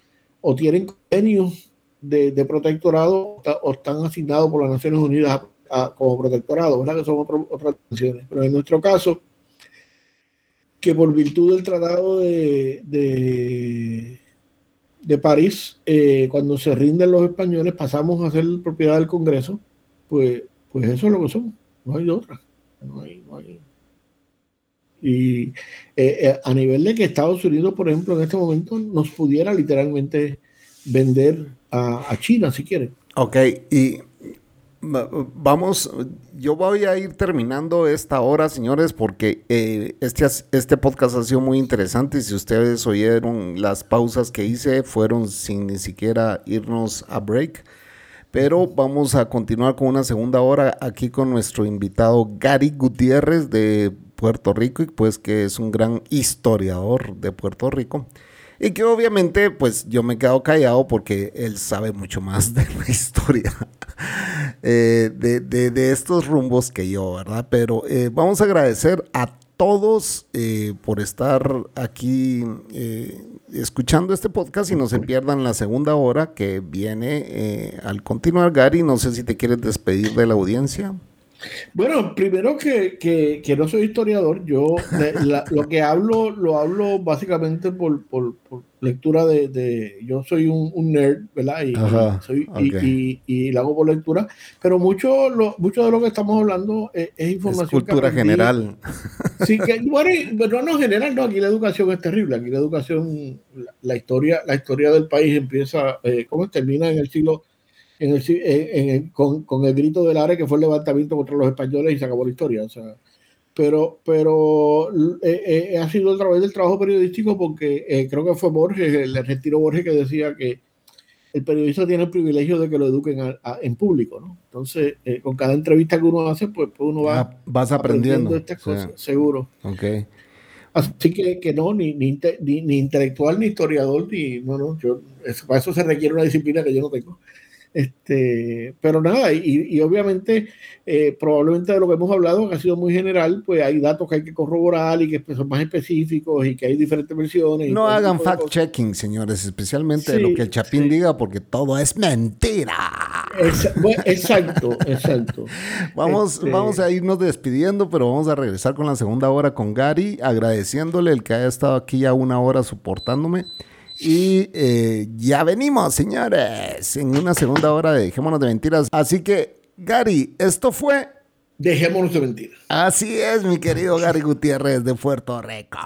o tienen convenios de, protectorado o están asignados por las Naciones Unidas como protectorado, ¿verdad? Que son otras tensiones. Pero en nuestro caso, que por virtud del Tratado de, de París, eh, cuando se rinden los españoles, pasamos a ser propiedad del Congreso, pues, pues eso es lo que somos. No hay otra. No hay, no hay. Y eh, eh, a nivel de que Estados Unidos, por ejemplo, en este momento nos pudiera literalmente vender a, a China, si quieren. Ok, y vamos, yo voy a ir terminando esta hora, señores, porque eh, este, este podcast ha sido muy interesante. Si ustedes oyeron las pausas que hice, fueron sin ni siquiera irnos a break. Pero vamos a continuar con una segunda hora aquí con nuestro invitado Gary Gutiérrez de Puerto Rico, y pues que es un gran historiador de Puerto Rico. Y que obviamente, pues yo me he quedado callado porque él sabe mucho más de la historia eh, de, de, estos rumbos que yo, ¿verdad? Pero eh, vamos a agradecer a todos eh, por estar aquí escuchando este podcast y no se pierdan la segunda hora que viene al continuar. Gary, no sé si te quieres despedir de la audiencia. Bueno, primero que, que, que, no soy historiador, yo la, lo que hablo lo hablo básicamente por, por, por lectura de, de, Yo soy un, un nerd, ¿verdad? Y, soy, y, y, lo hago por lectura, pero mucho, lo, mucho de lo que estamos hablando es, información. Es cultura general. Sí, que, bueno, pero no general, no, aquí la educación es terrible, aquí la educación, la, historia, la historia del país empieza, eh, ¿cómo termina en el siglo con, con, el grito del área que fue el levantamiento contra los españoles y se acabó la historia. O sea, pero pero eh, eh, ha sido a través del trabajo periodístico porque eh, creo que fue Borges, el argentino Borges, que decía que el periodista tiene el privilegio de que lo eduquen en público, ¿no? Entonces, con cada entrevista que uno hace, pues, pues uno va ah, vas aprendiendo, estas cosas, seguro. Okay. Así que, que no, ni, ni, ni, intelectual, ni historiador, ni, no, no, yo, para eso se requiere una disciplina que yo no tengo. Este, pero nada, y, y obviamente, eh, probablemente de lo que hemos hablado, que ha sido muy general, pues hay datos que hay que corroborar y que son más específicos y que hay diferentes versiones. No hagan fact-checking, señores, especialmente de lo que el Chapín diga, porque todo es mentira. exacto, exacto. vamos, este vamos a irnos despidiendo, pero vamos a regresar con la segunda hora con Gary, agradeciéndole el que haya estado aquí ya una hora soportándome. Y eh, ya venimos, señores, en una segunda hora de Dejémonos de Mentiras. Así que, Gary, esto fue... Dejémonos de Mentiras. Así es, mi querido Gary Gutiérrez de Puerto Rico.